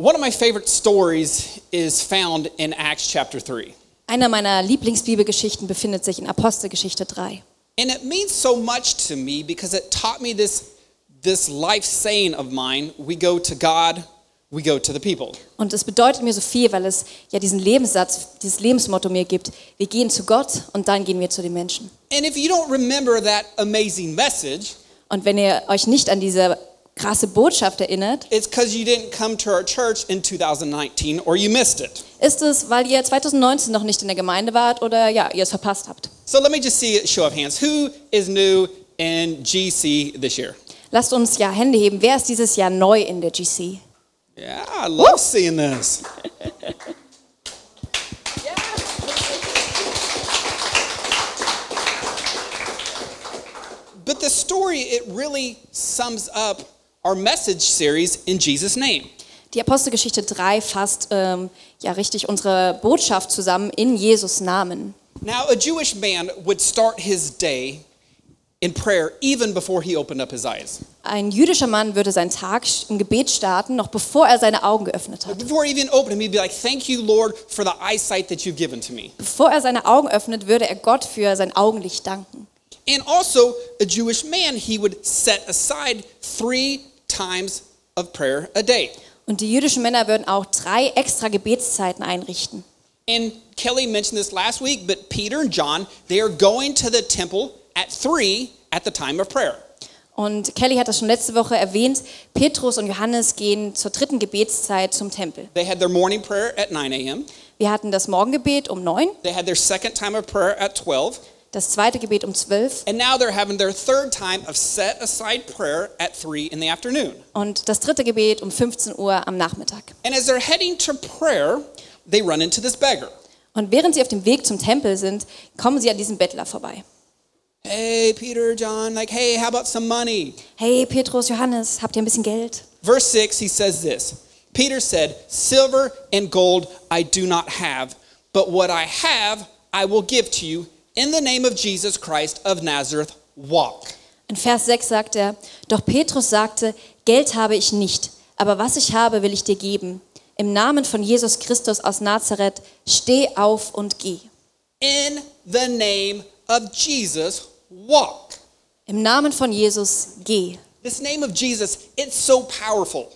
One of my favorite stories is found in Acts chapter 3. Einer meiner Lieblingsbibelgeschichten befindet sich in Apostelgeschichte 3. And it means so much to me because it taught me this, this life saying of mine we go to God, we go to the people. Und es bedeutet mir so viel, weil es ja diesen Lebenssatz, dieses Lebensmotto mir gibt. Wir gehen zu Gott und dann gehen wir zu den Menschen. And if you don't remember that amazing message, Und wenn ihr euch nicht an diese krasse Botschaft erinnert, it's because you didn't come to our church in 2019 or you missed it. ist es, weil ihr 2019 noch nicht in der Gemeinde wart oder ja, ihr es verpasst habt. So let me just see a show of hands. Who is new in GC this year? Lasst uns ja Hände heben. Wer ist dieses Jahr neu in der GC? Yeah, I love seeing this. But the story, it really sums up our message series in Jesus' name. Die Apostelgeschichte 3 fasst ähm, ja richtig unsere Botschaft zusammen in Jesus Namen. Now, a Jewish man would start his day in prayer even before he opened up his eyes. Ein jüdischer Mann würde seinen Tag im Gebet starten, noch bevor er seine Augen geöffnet hat. Before he even opened he'd be like, Thank you, Lord, for the eyesight that you've given to me. Bevor er seine Augen öffnet, würde er Gott für sein Augenlicht danken. And also, a Jewish man, he would set aside three times of prayer a day. Und die jüdischen Männer würden auch drei extra Gebetszeiten einrichten. And Kelly mentioned this last week, but Peter and John, they are going to the temple at three at the time of prayer. Und Kelly hat das schon letzte Woche erwähnt. Petrus und Johannes gehen zur dritten Gebetszeit zum Tempel. They had their morning prayer at 9 a.m., Wir hatten das Morgengebet um neun, they had their second time of prayer at 12, das zweite Gebet um zwölf and now they're having their third time of set aside prayer at 3 in the afternoon. und das dritte Gebet um 15 Uhr am Nachmittag. And as they're heading to prayer, they run into this beggar. Und während sie auf dem Weg zum Tempel sind, kommen sie an diesem Bettler vorbei. Hey, Peter, John, like, hey, how about some money? Hey Petrus, Johannes, habt ihr ein bisschen Geld? Verse 6, he says this Peter said, Silver and gold I do not have, but what I have I will give to you. In the name of Jesus Christ of Nazareth, walk. In Vers 6 sagt er, doch Petrus sagte, Geld habe ich nicht, aber was ich habe, will ich dir geben. Im Namen von Jesus Christus aus Nazareth, steh auf und geh. In the name of Jesus, walk. Im Namen von Jesus, geh. This name of Jesus, it's so powerful.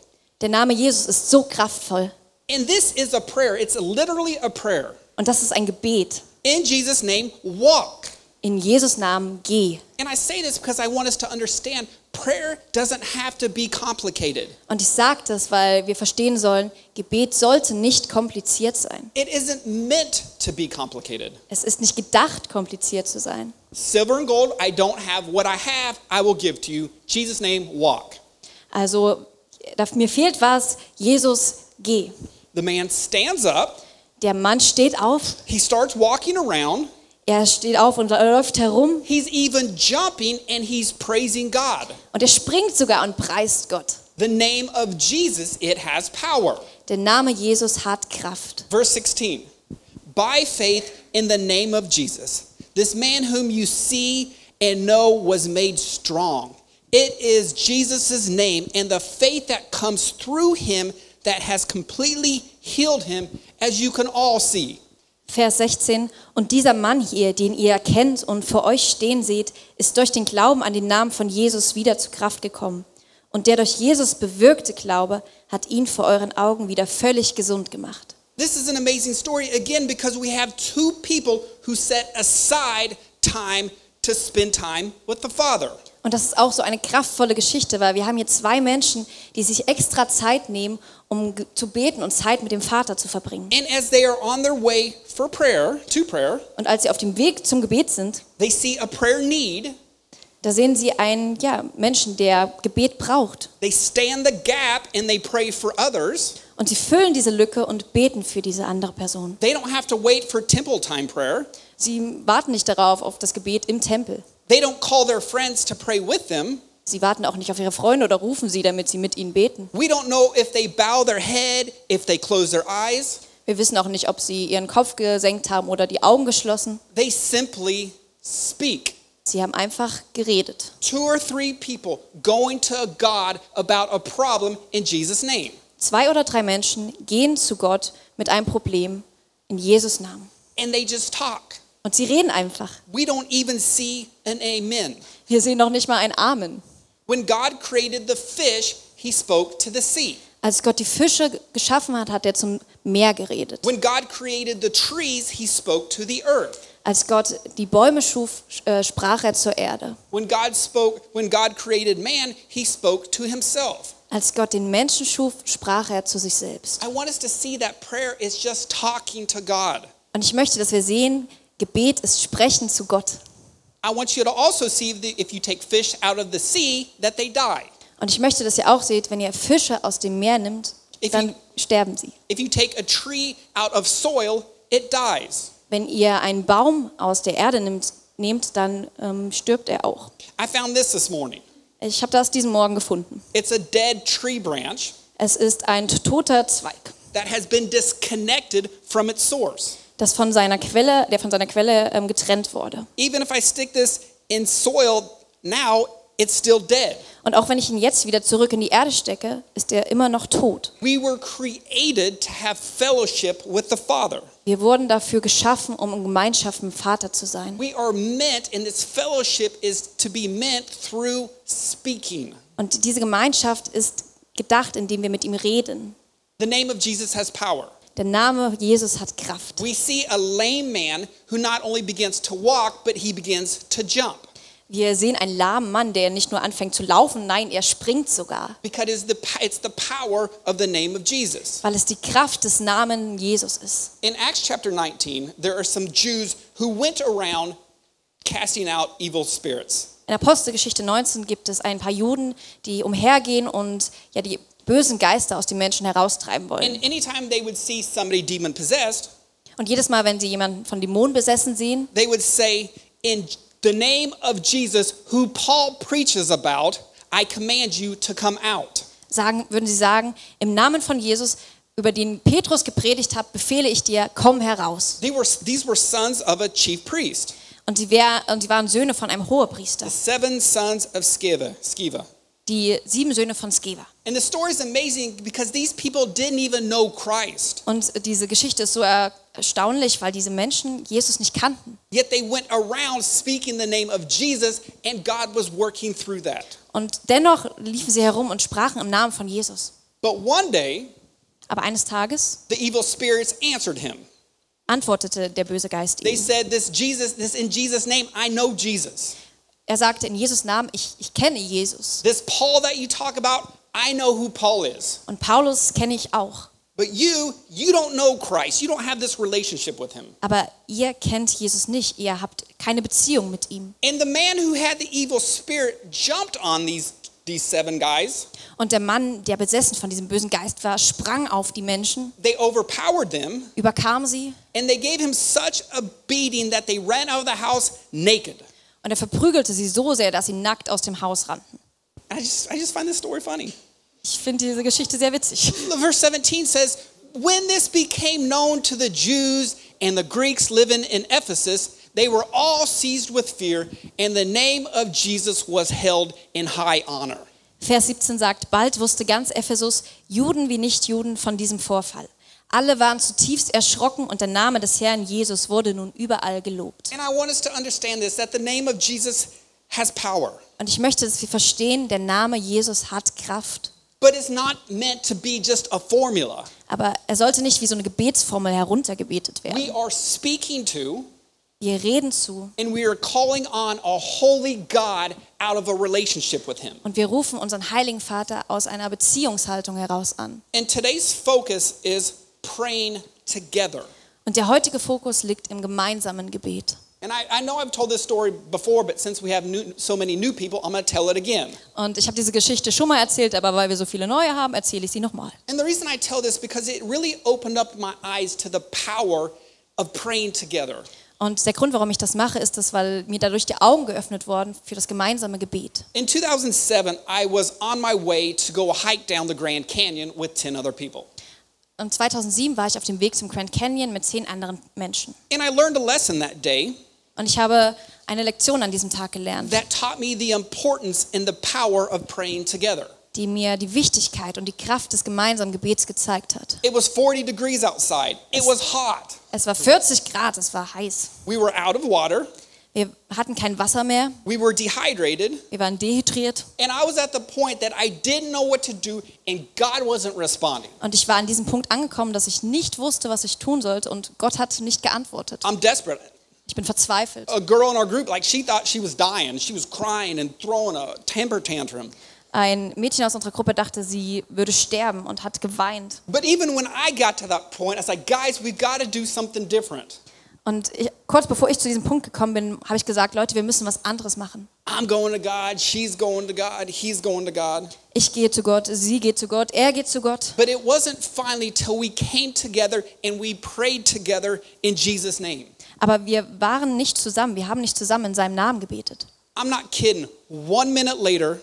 Der Name Jesus ist so kraftvoll. And this is a prayer, it's literally a prayer. Und das ist ein Gebet. In Jesus' name, walk. In Jesus Namen, geh. And I say this because I want us to understand prayer doesn't have to be complicated. Und ich sage das, weil wir verstehen sollen, Gebet sollte nicht kompliziert sein. It isn't meant to be complicated. Es ist nicht gedacht, kompliziert zu sein. Silver and gold I don't have. What I have, I will give to you. Jesus' name, walk. Also, mir fehlt was. Jesus, geh. The man stands up. Der Mann steht auf. He starts walking around. Er steht auf und läuft herum. He's even jumping and he's praising God. Und er springt sogar und preist Gott. The name of Jesus, it has power. Der Name Jesus hat Kraft. Verse 16 By faith in the name of Jesus, this man whom you see and know was made strong. It is Jesus' name and the faith that comes through him that has completely healed him, as you can all see. Vers 16. Und dieser Mann hier, den ihr kennt und vor euch stehen seht, ist durch den Glauben an den Namen von Jesus wieder zu Kraft gekommen. Und der durch Jesus bewirkte Glaube hat ihn vor euren Augen wieder völlig gesund gemacht. This is an amazing story again because we have two people who set aside time to spend time with the Father. Und das ist auch so eine kraftvolle Geschichte, weil wir haben hier zwei Menschen, die sich extra Zeit nehmen, um zu beten und Zeit mit dem Vater zu verbringen. And as they are on their way for prayer, to prayer, Und als sie auf dem Weg zum Gebet sind, they see a prayer need. da sehen sie einen ja, Menschen, der Gebet braucht. They stand the gap and they pray for others. Und sie füllen diese Lücke und beten für diese andere Person. They don't have to wait for temple time prayer. Sie warten nicht darauf, auf das Gebet im Tempel. They don't call their friends to pray with them. Sie warten auch nicht auf ihre Freunde oder rufen sie, damit sie mit ihnen beten. We don't know if they bow their head, if they close their eyes. Wir wissen auch nicht, ob sie ihren Kopf gesenkt haben oder die Augen geschlossen. They simply speak. Sie haben einfach geredet. Two or three people going to God about a problem in Jesus' name. Zwei oder drei Menschen gehen zu Gott mit einem Problem in Jesus Namen. and they just talk. Und sie reden einfach. We don't even see an amen. Wir sehen noch nicht mal ein Amen. When God created the fish, he spoke to the sea. Als Gott die Fische geschaffen hat, hat er zum Meer geredet. When God created the trees, he spoke to the earth. Als Gott die Bäume schuf, äh, sprach er zur Erde. When God spoke, man, he spoke to himself. Als Gott den Menschen schuf, sprach er zu sich selbst. I want us to see that prayer is just talking to God. Und ich möchte, dass wir sehen, Gebet ist Sprechen zu Gott. I want you to also see that if you take fish out of the sea, that they die. Und ich möchte, dass ihr auch seht, wenn ihr Fische aus dem Meer nimmt, If dann you- sterben sie. If you take a tree out of soil, it dies. Wenn ihr einen Baum aus der Erde nimmt, nehmt, dann ähm, stirbt er auch. I found this this morning. Ich habe das diesen Morgen gefunden. It's a dead tree branch Es ist ein toter Zweig, that has been disconnected from its source. Das von seiner Quelle, der von seiner Quelle ähm, getrennt wurde. Even if I stick this in soil now, it's still dead. Und auch wenn ich ihn jetzt wieder zurück in die Erde stecke, ist er immer noch tot. We were created to have fellowship with the Father. Wir wurden dafür geschaffen, um in Gemeinschaft mit dem Vater zu sein. We are meant, and this fellowship is to be meant through speaking. Und diese Gemeinschaft ist gedacht, indem wir mit ihm reden. The name of Jesus has power. Der Name Jesus hat Kraft. We see a lame man who not only begins to walk, but he begins to jump. Wir sehen einen lahmen Mann, der nicht nur anfängt zu laufen, nein, er springt sogar, Because it's the, it's the power of the name of Jesus. weil es die Kraft des Namens Jesus ist. In Acts chapter 19, there are some Jews who went around casting out evil spirits. In Apostelgeschichte 19 gibt es ein paar Juden, die umhergehen und ja die bösen Geister aus den Menschen heraustreiben wollen. And anytime they would see somebody demon possessed, Und jedes Mal, wenn sie jemanden von Dämonen besessen sehen, they would say, In the name of Jesus, who Paul preaches about, I command you to come out. sagen, würden sie sagen, im Namen von Jesus, über den Petrus gepredigt hat, befehle ich dir, komm heraus. They were, these were sons of a chief priest, Und sie, wär, und sie waren Söhne von einem Hohepriester, the seven sons of Sceva. Sceva. die sieben Söhne von Skeva. And the story is amazing because these people didn't even know Christ. Und diese Geschichte ist so erstaunlich, weil diese Menschen Jesus nicht kannten. Yet they went around speaking the name of Jesus, and God was working through that. Und dennoch liefen sie herum und sprachen im Namen von Jesus. But one day, Aber eines Tages the evil spirits answered him. antwortete der böse Geist They ihm. said, This Jesus, this in Jesus' name, I know Jesus. Er sagte in Jesus Namen, ich, ich kenne Jesus. This Paul that you talk about, I know who Paul is. Und Paulus kenne ich auch. But you, you don't know Christ. You don't have this relationship with him. Aber ihr kennt Jesus nicht. Ihr habt keine Beziehung mit ihm. And the man who had the evil spirit jumped on these, these seven guys. Und der Mann, der besessen von diesem bösen Geist war, sprang auf die Menschen, They overpowered them, überkam sie and they gave him such a beating that they ran out of the house naked. und er verprügelte sie so sehr, dass sie nackt aus dem Haus rannten. I just, I just find this story funny. Ich finde diese Geschichte sehr witzig. Verse 17 says, When this became known to the Jews and the Greeks living in Ephesus, they were all seized with fear, and the name of Jesus was held in high honor. Vers 17 sagt, bald wusste ganz Ephesus, Juden wie Nichtjuden, von diesem Vorfall. Alle waren zutiefst erschrocken und der Name des Herrn Jesus wurde nun überall gelobt. And I want us to understand this that the name of Jesus has power, Und ich möchte, dass wir verstehen, der Name Jesus hat Kraft. but it's not meant to be just a formula. Aber er sollte nicht wie so eine Gebetsformel heruntergebetet werden. We are speaking to Wir reden zu and we are calling on a holy God out of a relationship with Him. und wir rufen unseren Heiligen Vater aus einer Beziehungshaltung heraus an. And today's focus is praying together. Und der heutige Fokus liegt im gemeinsamen Gebet. And I, I know I've told this story before, but since we have new, so many new people, I'm going to tell it again. Und ich habe diese Geschichte schon mal erzählt, aber weil wir so viele neue haben, erzähle ich sie nochmal. And the reason I tell this because it really opened up my eyes to the power of praying together. Und der Grund, warum ich das mache, ist, dass, weil mir dadurch die Augen geöffnet wurden für das gemeinsame Gebet. In 2007, I was on my way to go hike down the Grand Canyon with 10 other people. Und 2007 war ich auf dem Weg zum Grand Canyon mit zehn anderen Menschen. And I learned a lesson that day Und ich habe eine Lektion an diesem Tag gelernt, that taught me the importance and the power of praying together. die mir die Wichtigkeit und die Kraft des gemeinsamen Gebets gezeigt hat. It was 40 degrees outside. It was hot. Es war 40 Grad, es war heiß. We were out of water. Wir hatten kein Wasser mehr, We were dehydrated. wir waren dehydriert And I was at the point that I didn't know what to do, and God wasn't responding. und ich war an diesem Punkt angekommen, dass ich nicht wusste, was ich tun sollte und Gott hat nicht geantwortet. I'm desperate. Ich bin verzweifelt. A girl in our group, like, she thought she was dying. She was crying and throwing a temper tantrum. Ein Mädchen aus unserer Gruppe dachte, sie würde sterben und hat geweint. But even when I got to that point, I was like, guys, we've got to do something different. Und ich, kurz bevor ich zu diesem Punkt gekommen bin, habe ich gesagt, Leute, wir müssen was anderes machen. I'm going to God, she's going to God, he's going to God. Ich gehe zu Gott, sie geht zu Gott, er geht zu Gott. But it wasn't finally till we came together and we prayed together in Jesus' name. Aber wir waren nicht zusammen, wir haben nicht zusammen in seinem Namen gebetet. I'm not kidding. One minute later,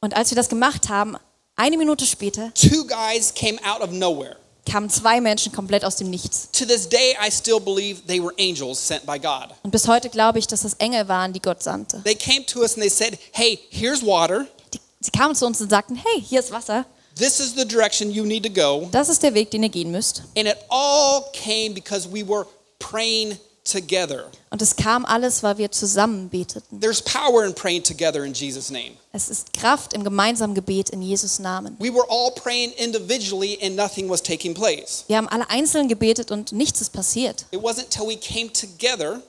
Und als wir das gemacht haben, eine Minute später two guys came out of nowhere. kamen zwei Menschen komplett aus dem Nichts. To this day, I still believe they were angels sent by God. Und bis heute glaube ich, dass das Engel waren, die Gott sandte. They came to us and they said, Hey, here's water. Die, sie kamen zu uns und sagten, hey, hier ist Wasser, This is the direction you need to go. das ist der Weg, den ihr gehen müsst. And it all came because we were praying together. Und es kam alles, weil wir zusammen beteten. There's power in praying together in Jesus' name. Es ist Kraft im gemeinsamen Gebet in Jesus Namen. We were all praying individually and nothing was taking place. Wir haben alle einzeln gebetet und nichts ist passiert. It wasn't till we came together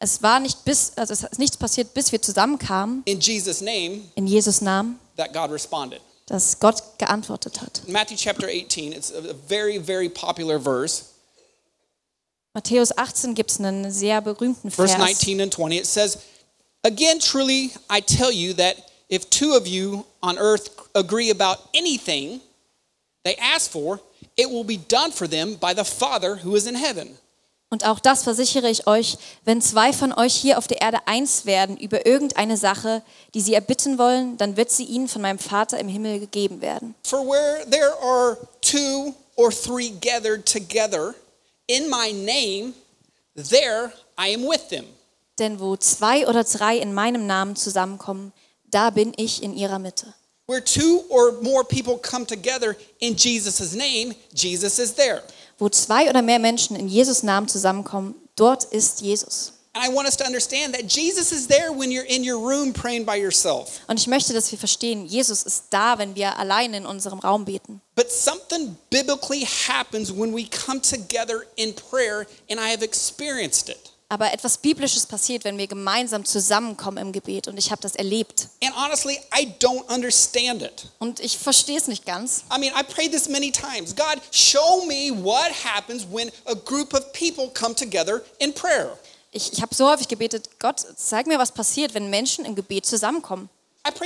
Es war nicht bis, also es ist nichts passiert, bis wir zusammenkamen in Jesus' name in Jesus Namen, that God responded. dass Gott geantwortet hat. Matthew chapter 18, it's a very, very popular verse. Matthäus 18 gibt es einen sehr berühmten Verse Vers. 19 and 20, it says, Again, truly, I tell you that if two of you on earth agree about anything they ask for, it will be done for them by the Father who is in heaven. Und auch das versichere ich euch, wenn zwei von euch hier auf der Erde eins werden über irgendeine Sache, die sie erbitten wollen, dann wird sie ihnen von meinem Vater im Himmel gegeben werden. For where there are two or three gathered together in my name, there I am with them. Denn wo zwei oder drei in meinem Namen zusammenkommen, da bin ich in ihrer Mitte. Where two or more people come together in Jesus' name, Jesus is there. Wo zwei oder mehr Menschen in Jesus Namen zusammenkommen, dort ist Jesus. And I want us to understand that Jesus is there when you're in your room praying by yourself. Und ich möchte, dass wir verstehen, Jesus ist da, wenn wir allein in unserem Raum beten. But something biblically happens when we come together in prayer, and I have experienced it. Aber etwas Biblisches passiert, wenn wir gemeinsam zusammenkommen im Gebet. Und ich habe das erlebt. And honestly, I don't understand it. Und ich verstehe es nicht ganz. I mean, I prayed this many times. God, show me what happens when a group of people come together in prayer. Ich, ich habe so häufig gebetet, Gott, zeig mir, was passiert, wenn Menschen im Gebet zusammenkommen. Und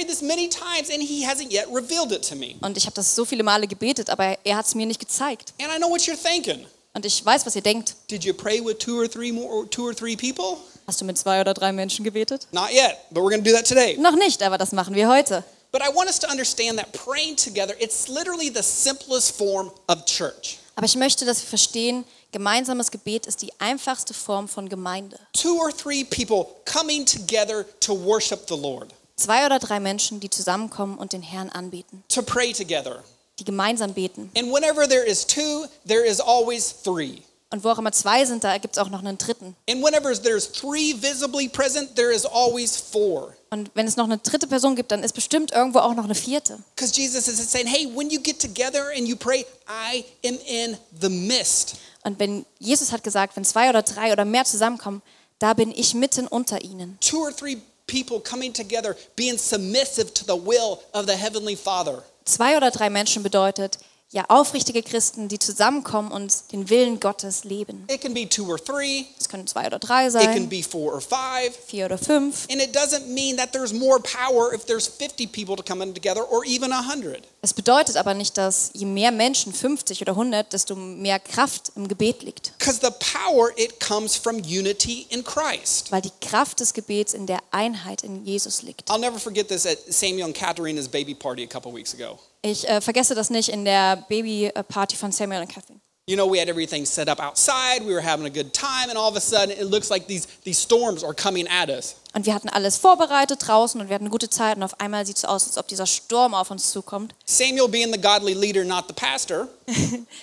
ich habe das so viele Male gebetet, aber er hat es mir nicht gezeigt. And I know what you're thinking. Und ich weiß, was ihr denkt. Did you pray with two or three more, or two or three people? Hast du mit zwei oder drei Menschen gebetet? Not yet, but we're going to do that today. Noch nicht, aber das machen wir heute. But I want us to understand that praying together, it's literally the simplest form of church. Aber ich möchte, dass wir verstehen, gemeinsames Gebet ist die einfachste Form von Gemeinde. Two or three people coming together to worship the Lord, Zwei oder drei Menschen, die zusammenkommen und den Herrn anbeten, to pray together. die gemeinsam beten. And whenever there is two, there is always three. Und wo auch immer zwei sind, da gibt es auch noch einen dritten. And whenever there's three visibly present, there is always four. Und wenn es noch eine dritte Person gibt, dann ist bestimmt irgendwo auch noch eine vierte. Because Jesus is saying, hey, when you get together and you pray, I am in the midst. Und wenn Jesus hat gesagt, wenn zwei oder drei oder mehr zusammenkommen, da bin ich mitten unter ihnen. Two or three people coming together, being submissive to the will of the Heavenly Father. Zwei oder drei Menschen bedeutet, ja, aufrichtige Christen, die zusammenkommen und den Willen Gottes leben. It can be two or three, Es können zwei oder drei it can sein, be four or five. vier oder fünf. And it doesn't mean that there's more power if there's 50 people to come in together or even 100. Es bedeutet aber nicht, dass je mehr Menschen, 50 oder 100, desto mehr Kraft im Gebet liegt. Because the power, it comes from unity in Christ. Weil die Kraft des Gebets in der Einheit in Jesus liegt. I'll never forget this at Samuel and Katharina's baby party a couple weeks ago. Ich äh, vergesse das nicht in der Babyparty von Samuel und Catherine. You know, we had everything set up outside, we were having a good time, and all of a sudden it looks like these, these storms are coming at us. Und wir hatten alles vorbereitet draußen und wir hatten eine gute Zeit und auf einmal sieht es aus, als ob dieser Sturm auf uns zukommt. Samuel, being the godly leader, not the pastor,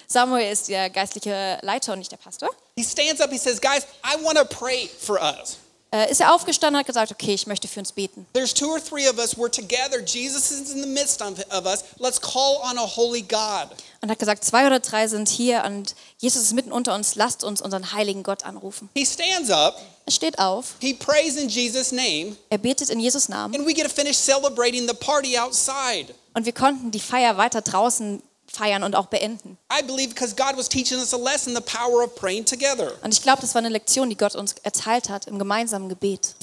Samuel ist der geistliche Leiter und nicht der Pastor. he stands up, he says, Guys, I want to pray for us. Äh, ist er aufgestanden und hat gesagt, okay, ich möchte für uns beten. There's two or three of us, we're together, Jesus is in the midst of, of us. Let's call on a holy God. Und hat gesagt, zwei oder drei sind hier und Jesus ist mitten unter uns, lasst uns unseren heiligen Gott anrufen. He stands up, Er steht auf, he prays in Jesus' name, er betet in Jesus Namen and we get to finish celebrating the party outside. und wir konnten die Feier weiter draußen feiern und auch beenden. Und ich glaube, das war eine Lektion, die Gott uns erteilt hat im gemeinsamen Gebet.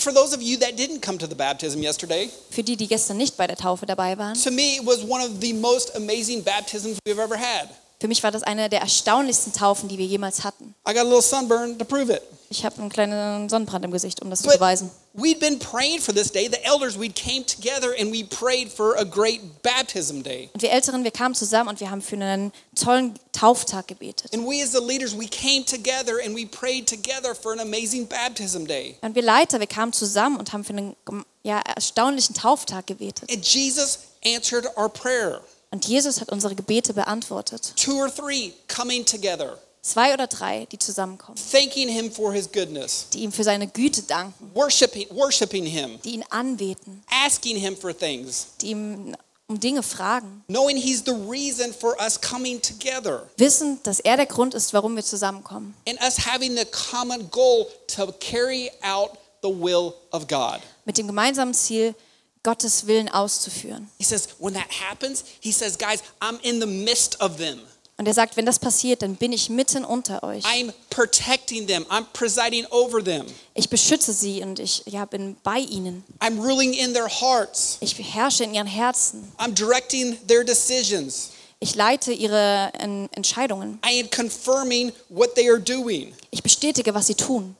Für die, die gestern nicht bei der Taufe dabei waren. to me it was one of the most amazing baptisms we've ever had. Für mich war das eine der erstaunlichsten Taufen, die wir jemals hatten. I got a little sunburn to prove it. Ich habe einen kleinen Sonnenbrand im Gesicht, um das zu beweisen. we'd been praying for this day. The elders, we came together and we prayed for a great baptism day. Und wir Älteren, wir kamen zusammen und wir haben für einen tollen Tauftag gebetet. And we as the leaders, we came together and we prayed together for an amazing baptism day. Und wir Leiter, wir kamen zusammen und haben für einen ja, erstaunlichen Tauftag gebetet. And Jesus answered our prayer. Und Jesus hat unsere Gebete beantwortet. Two or three coming together, Zwei oder drei, die zusammenkommen, thanking him for his goodness, die ihm für seine Güte danken, worshiping, worshiping him, die ihn anbeten, asking him for things, die ihm um Dinge fragen, knowing he's the reason for us coming together, wissen, dass er der Grund ist, warum wir zusammenkommen. and us having the common goal to carry out the will of God. Mit dem gemeinsamen Ziel, Gottes Willen auszuführen. He says, when that happens, he says, guys, I'm in the midst of them. Und er sagt, wenn das passiert, dann bin ich mitten unter euch. I'm protecting them. I'm presiding over them. Ich beschütze sie und ich ja, bin bei ihnen. I'm ruling in their hearts. Ich herrsche in ihren Herzen. I'm directing their decisions. Ich leite ihre Entscheidungen. I am confirming what they are doing. Ich bestätige, was sie tun.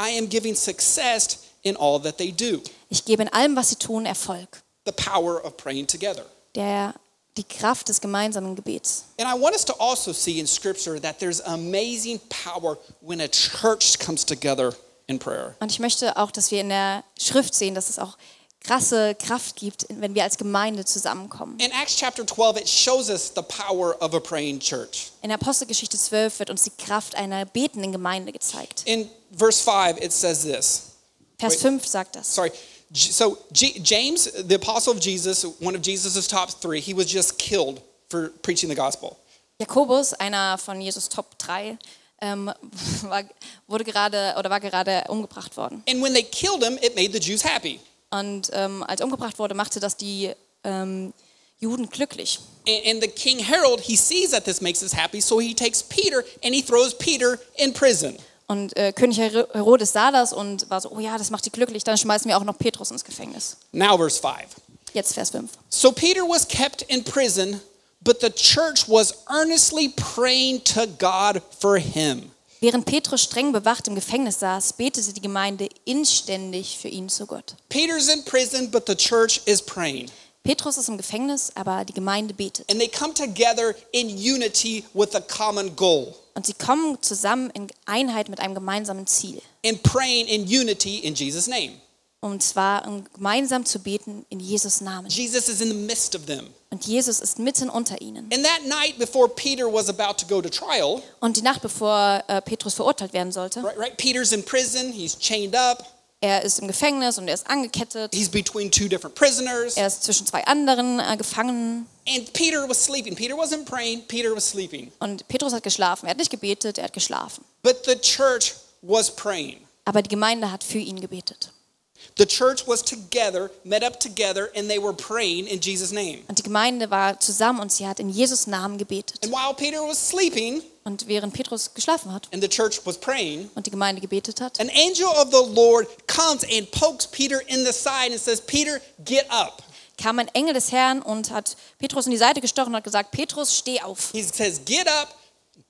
I am giving success in all that they do. Ich gebe in allem, was sie tun, Erfolg. The power of praying together. Der, die Kraft des gemeinsamen Gebets. And I want us to also see in Scripture that there's amazing power when a church comes together in prayer. Und ich möchte auch, dass wir in der Schrift sehen, dass es auch krasse Kraft gibt, wenn wir als Gemeinde zusammenkommen. In Acts chapter 12, it shows us the power of a praying church. In Apostelgeschichte 12 wird uns die Kraft einer betenden Gemeinde gezeigt. In verse 5, it says this. Vers 5 sagt das. Sorry. So G- James, the apostle of Jesus, one of Jesus' top three, he was just killed for preaching the gospel. Jakobus, einer von Jesus Top 3, ähm, war, wurde gerade oder war gerade umgebracht worden. And when they killed him, it made the Jews happy. Und ähm, als er umgebracht wurde, machte das die ähm, Juden glücklich. And, and the king Herod, he sees that this makes us happy, so he takes Peter and he throws Peter in prison. Und äh, König Her- Herodes sah das und war so, oh ja, das macht die glücklich, dann schmeißen wir auch noch Petrus ins Gefängnis. Now, verse 5. Jetzt Vers 5. So Peter was kept in prison, but the church was earnestly praying to God for him. Während Petrus streng bewacht im Gefängnis saß, betete die Gemeinde inständig für ihn zu Gott. Peter's in prison, but the church is praying. Petrus ist im Gefängnis, aber die Gemeinde betet. And they come together in unity with a common goal. Und sie kommen zusammen in Einheit mit einem gemeinsamen Ziel. and praying in unity in Jesus' name. Und zwar um gemeinsam zu beten in Jesus Namen. Jesus is in the midst of them. Und Jesus ist mitten unter ihnen. And that night before Peter was about to go to trial, Und die Nacht bevor äh, Petrus verurteilt werden sollte, right, right? Peter's in prison, he's chained up, er ist im Gefängnis und er ist angekettet. he's between two different prisoners, Er ist zwischen zwei anderen äh, Gefangenen. and Peter was sleeping. Peter wasn't praying, Peter was sleeping. Und Petrus hat geschlafen. Er hat nicht gebetet, er hat geschlafen. But the church was praying. Aber die Gemeinde hat für ihn gebetet. The church was together, met up together, and they were praying in Jesus' name. Und die Gemeinde war zusammen und sie hat in Jesus Namen gebetet. And while Peter was sleeping Und während Petrus geschlafen hat and the church was praying, und die Gemeinde gebetet hat, an angel of the Lord comes and pokes Peter in the side and says, Peter, get up. kam ein Engel des Herrn und hat Petrus in die Seite gestochen und hat gesagt, Petrus, steh auf. He says, Get up,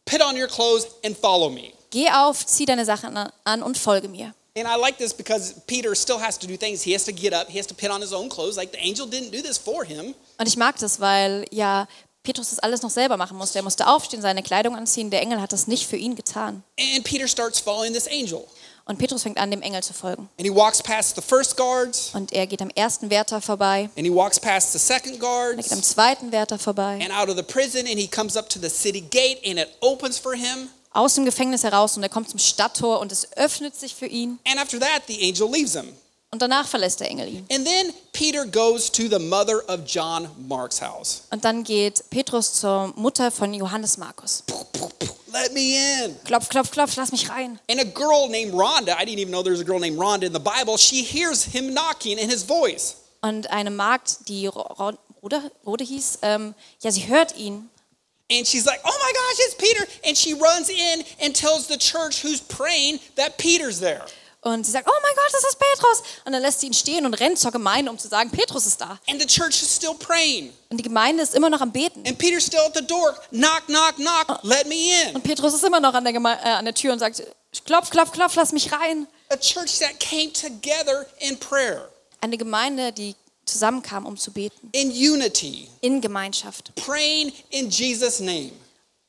put on your clothes, and follow me. Geh auf, zieh deine Sachen an- an und folge mir. And I like this because Peter still has to do things. He has to get up, he has to put on his own clothes. Like the angel didn't do this for him. Und ich mag das, weil ja Petrus das alles noch selber machen musste. Er musste aufstehen, seine Kleidung anziehen. Der Engel hat das nicht für ihn getan. And Peter starts following this angel. Und Petrus fängt an, dem Engel zu folgen. And he walks past the first guards, Und er geht am ersten Wärter vorbei, and he walks past the second er geht am guards, zweiten Wärter vorbei, and out of the prison, and he comes up to the city gate, and it opens for him. Aus dem Gefängnis heraus und er kommt zum Stadttor und es öffnet sich für ihn. And after that, the angel leaves him. Und danach verlässt der Engel ihn. And then Peter goes to the mother of John Mark's house. Und dann geht Petrus zur Mutter von Johannes Markus. Let me in. Klopf, klopf, klopf, lass mich rein. And a girl named Rhonda, I didn't even know there was a girl named Rhonda in the Bible, she hears him knocking in his voice. Und eine Magd, die Rode hieß, ähm, ja, sie hört ihn. And she's like, oh my gosh, it's Peter. And she runs in and tells the church who's praying that Peter's there. Und sie sagt, oh mein Gott, das ist Petrus. Und dann lässt sie ihn stehen und rennt zur Gemeinde, um zu sagen, Petrus ist da. And the church is still praying. Und die Gemeinde ist immer noch am Beten. And Peter's still at the door. Knock, knock, knock. Let me in. Und Petrus ist immer noch an der, Geme äh, an der Tür und sagt, klopf, klopf, klopf, lass mich rein. A church that came together in prayer, Eine Gemeinde, die zusammenkam, um zu beten. in unity, In Gemeinschaft. praying in Jesus' name.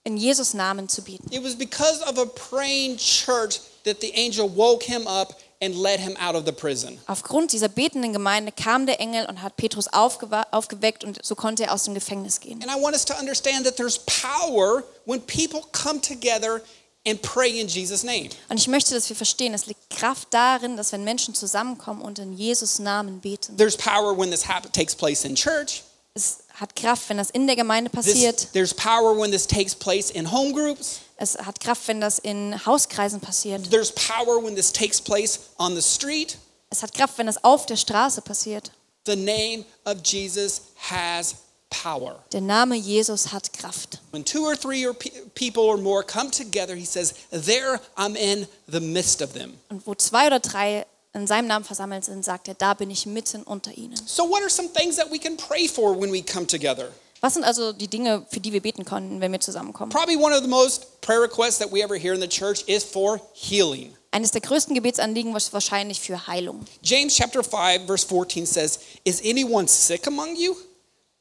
In Jesus Namen zu beten. It was because of a praying church that the angel woke him up and led him out of the prison. Aufgrund dieser betenden Gemeinde kam der Engel und hat Petrus aufgeweckt und so konnte er aus dem Gefängnis gehen. And I want us to understand that there's power when people come together and pray in Jesus' name. Und ich möchte, dass wir verstehen, es liegt Kraft darin, dass wenn Menschen zusammenkommen und in Jesus Namen beten. There's power when this takes place in church. Es hat Kraft, wenn das in der Gemeinde This- passiert. there's power when this takes place in home groups. Es hat Kraft, wenn das in Hauskreisen passiert. There's power when this takes place on the street. Es hat Kraft, wenn das auf der Straße passiert. The name of Jesus has power. Der Name Jesus hat Kraft. When two or three or pe- people or more come together, he says, There I'm in the midst of them. Und wo zwei oder drei in seinem Namen versammelt sind, sagt er, da bin ich mitten unter ihnen. So, what are some things that we can pray for when we come together? Was sind also die Dinge, für die wir beten konnten, wenn wir zusammenkommen? Probably one of the most prayer requests that we ever hear in the church is for healing. Eines der größten Gebetsanliegen war wahrscheinlich für Heilung. James chapter 5 verse 14 says, "Is anyone sick among you?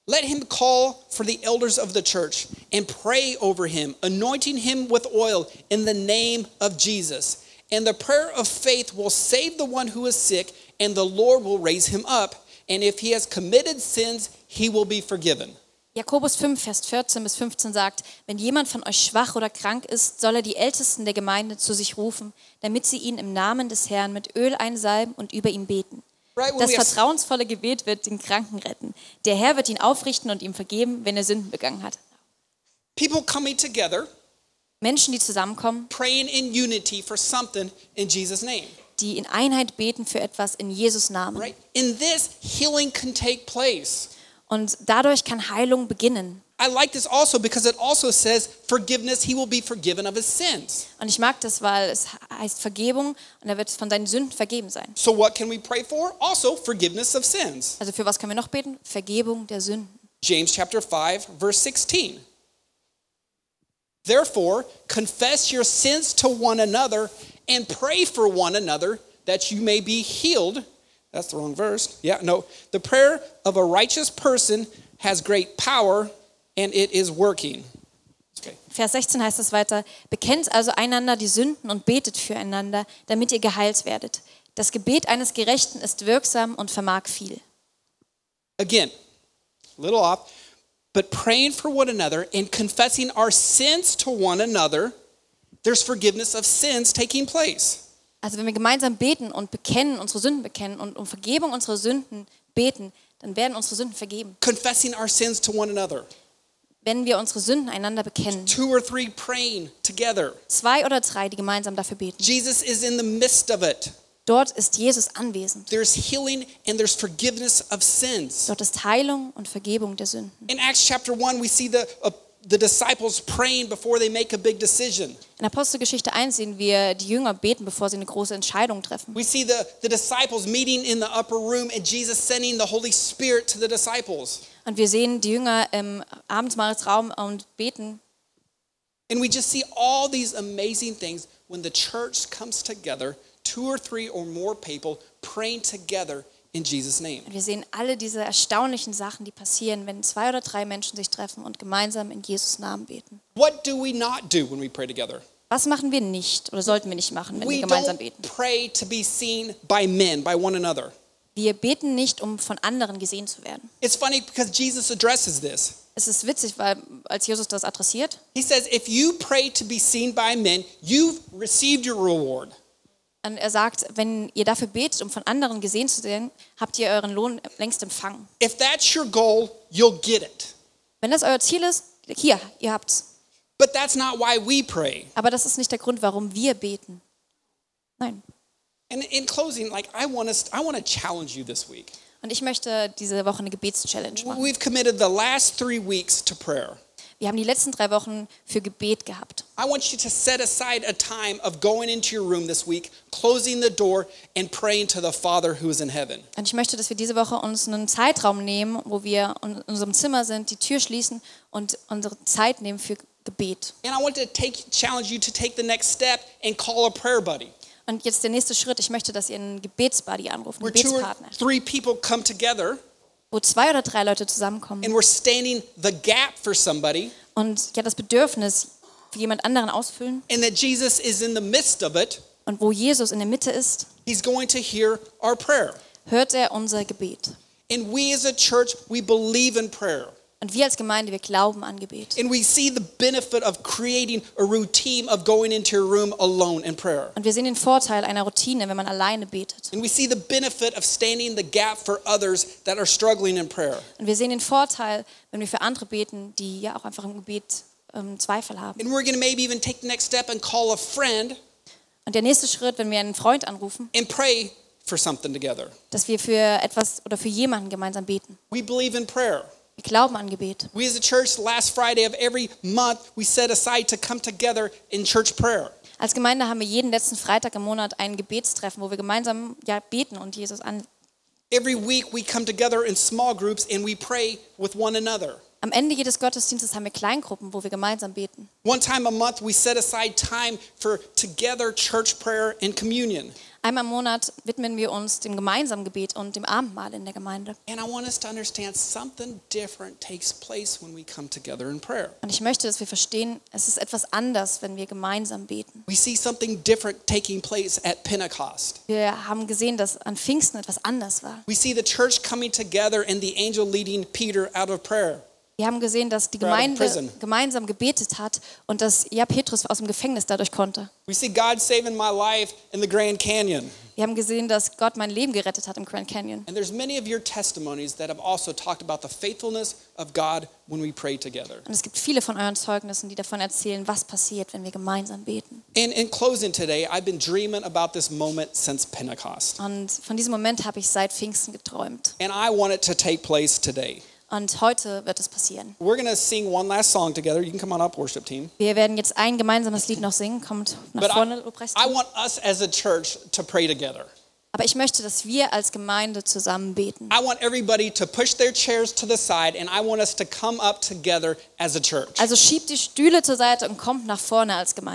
Let him call for the elders of the church and pray over him, anointing him with oil in the name of Jesus. And the prayer of faith will save the one who is sick, and the Lord will raise him up. And if he has committed sins, he will be forgiven." Jakobus 5, Vers 14 bis 15 sagt, wenn jemand von euch schwach oder krank ist, soll er die Ältesten der Gemeinde zu sich rufen, damit sie ihn im Namen des Herrn mit Öl einsalben und über ihn beten. Das vertrauensvolle Gebet wird den Kranken retten. Der Herr wird ihn aufrichten und ihm vergeben, wenn er Sünden begangen hat. people coming together, Menschen, die zusammenkommen, praying in unity for something in Jesus name. die in Einheit beten für etwas in Jesus Namen. Right? In this healing can take place. Und dadurch kann Heilung beginnen. I like this also because it also says forgiveness, he will be forgiven of his sins. Und ich mag das, weil es heißt Vergebung und er wird von seinen Sünden vergeben sein. So, what can we pray for? Also, forgiveness of sins. Also für was können wir noch beten? Vergebung der Sünden. James chapter 5, verse 16. Therefore, confess your sins to one another and pray for one another that you may be healed. That's the wrong verse. Yeah, no. The prayer of a righteous person has great power and it is working. Okay. Vers 16 heißt es weiter, bekennt also einander die Sünden und betet füreinander, damit ihr geheilt werdet. Das Gebet eines Gerechten ist wirksam und vermag viel. Again, a little off, but praying for one another and confessing our sins to one another, there's forgiveness of sins taking place. Also wenn wir gemeinsam beten und bekennen, unsere Sünden bekennen und um Vergebung unserer Sünden beten, dann werden unsere Sünden vergeben. Confessing our sins to one another. Wenn wir unsere Sünden einander bekennen. Two or three praying together. Zwei oder drei, die gemeinsam dafür beten. Jesus is in the midst of it. Dort ist Jesus anwesend. There's healing and there's forgiveness of sins. Dort ist Heilung und Vergebung der Sünden. In Acts chapter 1, we see the, uh, the disciples praying before they make a big decision. In Apostelgeschichte 1 sehen wir die Jünger beten, bevor sie eine große Entscheidung treffen. We see the, the disciples meeting in the upper room and Jesus sending the Holy Spirit to the disciples. Und wir sehen die Jünger im Abendmahlsraum und beten. And we just see all these amazing things when the church comes together, two or three or more people praying together in Jesus' name. Und wir sehen alle diese erstaunlichen Sachen, die passieren, wenn zwei oder drei Menschen sich treffen und gemeinsam in Jesus Namen beten. What do we not do when we pray together? Was machen wir nicht oder sollten wir nicht machen, wenn wir We gemeinsam don't beten? pray to be seen by men, by one another. Wir beten nicht, um von anderen gesehen zu werden. It's funny because Jesus addresses this. Es ist witzig, weil als Jesus das adressiert, He says, if you pray to be seen by men, you've received your reward. und er sagt, wenn ihr dafür betet, um von anderen gesehen zu werden, habt ihr euren Lohn längst empfangen. If that's your goal, you'll get it. Wenn das euer Ziel ist, hier, ihr habt's. But that's not why we pray. Aber das ist nicht der Grund, warum wir beten. Nein. And in closing, like I want us, I want to challenge you this week. Und ich möchte diese Woche eine Gebetschallenge machen. We've committed the last three weeks to prayer. Wir haben die letzten drei Wochen für Gebet gehabt. I want you to set aside a time of going into your room this week, closing the door, and praying to the Father who is in heaven. Und ich möchte, dass wir diese Woche uns einen Zeitraum nehmen, wo wir in unserem Zimmer sind, die Tür schließen und unsere Zeit nehmen für Gebet. And I want to take challenge you to take the next step and call a prayer buddy. Und jetzt der nächste Schritt, ich möchte, dass ihr einen Gebetsbuddy anruft, einen Where two or Gebetspartner, three people come together wo zwei oder drei Leute zusammenkommen and we're standing the gap for somebody, und ja das Bedürfnis für jemand anderen ausfüllen and that Jesus is in the midst of it. und wo Jesus in der Mitte ist, He's going to hear our prayer. hört er unser Gebet. And we as a church, we believe in prayer. Und wir als Gemeinde, wir glauben an Gebet. And we see the benefit of creating a routine of going into your room alone in prayer. Und wir sehen den Vorteil einer Routine, wenn man alleine betet. And we see the benefit of standing the gap for others that are struggling in prayer. Und wir sehen den Vorteil, wenn wir für andere beten, die ja auch einfach im Gebet ähm, Zweifel haben. And we're going to maybe even take the next step and call a friend Und der nächste Schritt, wenn wir einen Freund anrufen, and pray for something together. dass wir für etwas oder für jemanden gemeinsam beten. We believe in prayer. Wir glauben an Gebet. We as a church, last Friday of every month, we set aside to come together in church prayer. Als Gemeinde haben wir jeden letzten Freitag im Monat ein Gebetstreffen, wo wir gemeinsam ja, beten und Jesus an. Every week we come together in small groups and we pray with one another. Am Ende jedes Gottesdienstes haben wir Kleingruppen, wo wir gemeinsam beten. One time a month we set aside time for together church prayer and communion. Einmal im Monat widmen wir uns dem gemeinsamen Gebet und dem Abendmahl in der Gemeinde. Und ich möchte, dass wir verstehen, es ist etwas anders, wenn wir gemeinsam beten. Wir haben gesehen, dass an Pfingsten etwas anders war. We see the church coming together and the angel leading Peter out of prayer. Wir haben gesehen, dass die Gemeinde gemeinsam gebetet hat und dass ja Petrus aus dem Gefängnis dadurch konnte. We see God saving my life in the Grand Canyon. Wir haben gesehen, dass Gott mein Leben gerettet hat im Grand Canyon. And there's many of your testimonies that have also talked about the faithfulness of God when we pray together. Und es gibt viele von euren Zeugnissen, die davon erzählen, was passiert, wenn wir gemeinsam beten. And in closing today, I've been dreaming about this moment since Pentecost. Und von diesem Moment habe ich seit Pfingsten geträumt. And I want it to take place today. Und heute wird es passieren. We're going to sing one last song together. You can come on up, worship team. Wir werden jetzt ein gemeinsames Lied noch singen. Kommt nach But vorne, Lobpreisteam. I want us as a church to pray together. Aber ich möchte, dass wir als Gemeinde zusammen beten. I want everybody to push their chairs to the side, and I want us to come up together as a church. Also schiebt die Stühle zur Seite und kommt nach vorne als Gemeinde.